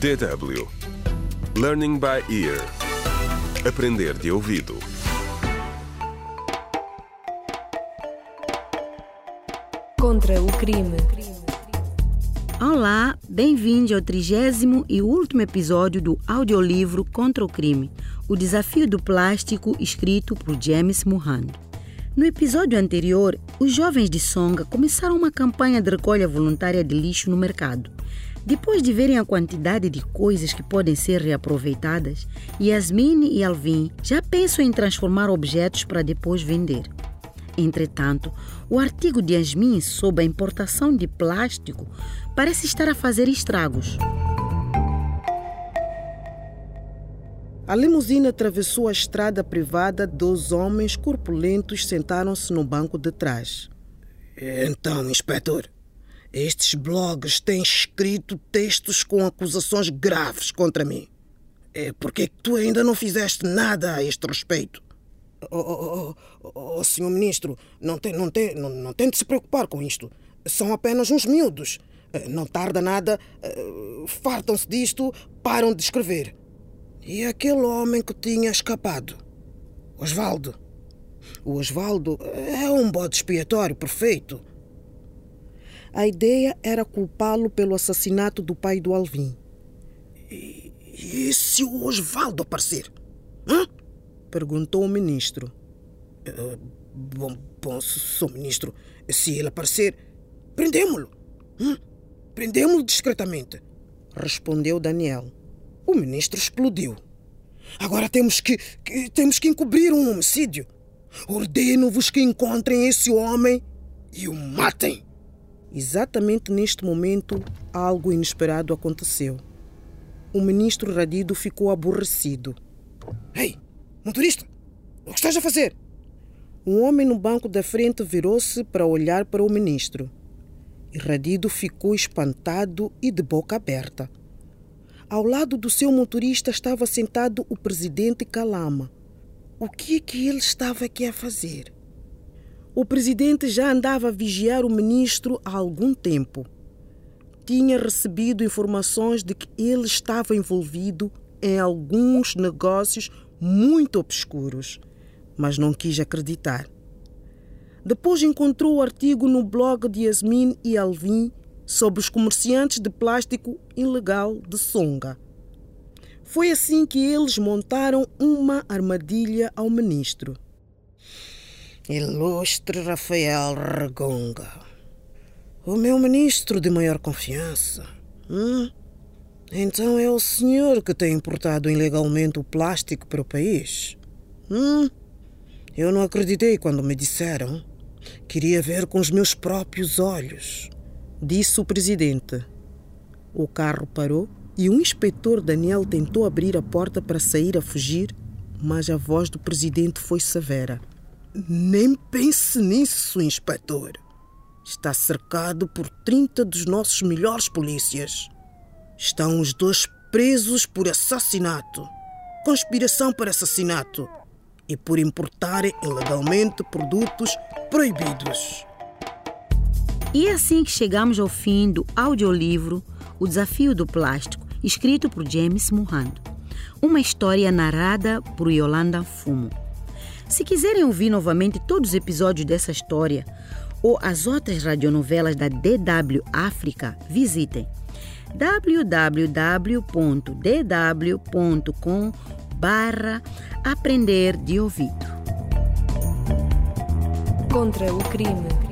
DW Learning by Ear Aprender de ouvido Contra o crime. Olá, bem-vindos ao trigésimo e último episódio do audiolivro Contra o Crime, o desafio do plástico escrito por James Mohand. No episódio anterior, os jovens de Songa começaram uma campanha de recolha voluntária de lixo no mercado. Depois de verem a quantidade de coisas que podem ser reaproveitadas, Yasmin e Alvin já pensam em transformar objetos para depois vender. Entretanto, o artigo de Yasmin sobre a importação de plástico parece estar a fazer estragos. A limusina atravessou a estrada privada. Dois homens corpulentos sentaram-se no banco de trás. Então, inspetor, estes blogs têm escrito textos com acusações graves contra mim. É porque tu ainda não fizeste nada a este respeito? Oh, oh, oh, oh senhor ministro, não tem, não, tem, não, não tem de se preocupar com isto. São apenas uns miúdos. Não tarda nada, fartam-se disto, param de escrever. E aquele homem que tinha escapado? Osvaldo. O Osvaldo é um bode expiatório perfeito. A ideia era culpá-lo pelo assassinato do pai do Alvin. E, e se o Osvaldo aparecer? Hã? Perguntou o ministro. Uh, bom, bom, sou ministro. Se ele aparecer, prendemos-lo. Hum? Prendemos-lo discretamente. Respondeu Daniel. O ministro explodiu. Agora temos que, que temos que encobrir um homicídio. Ordeno-vos que encontrem esse homem e o matem. Exatamente neste momento, algo inesperado aconteceu. O ministro Radido ficou aborrecido. Ei, motorista, o que estás a fazer? Um homem no banco da frente virou-se para olhar para o ministro. E Radido ficou espantado e de boca aberta. Ao lado do seu motorista estava sentado o presidente Calama. O que é que ele estava aqui a fazer? O presidente já andava a vigiar o ministro há algum tempo. Tinha recebido informações de que ele estava envolvido em alguns negócios muito obscuros, mas não quis acreditar. Depois encontrou o artigo no blog de Yasmin e Alvin sobre os comerciantes de plástico ilegal de Songa. Foi assim que eles montaram uma armadilha ao ministro. Ilustre Rafael Regonga, o meu ministro de maior confiança. Hum? Então é o senhor que tem importado ilegalmente o plástico para o país? Hum? Eu não acreditei quando me disseram. Queria ver com os meus próprios olhos disse o presidente. O carro parou e o inspetor Daniel tentou abrir a porta para sair a fugir, mas a voz do presidente foi severa. Nem pense nisso, inspetor. Está cercado por 30 dos nossos melhores polícias. Estão os dois presos por assassinato, conspiração para assassinato e por importarem ilegalmente produtos proibidos. E é assim que chegamos ao fim do audiolivro O Desafio do Plástico, escrito por James Mohand. Uma história narrada por Yolanda Fumo. Se quiserem ouvir novamente todos os episódios dessa história ou as outras radionovelas da DW África, visitem www.dw.com barra aprender de ouvido. Contra o crime.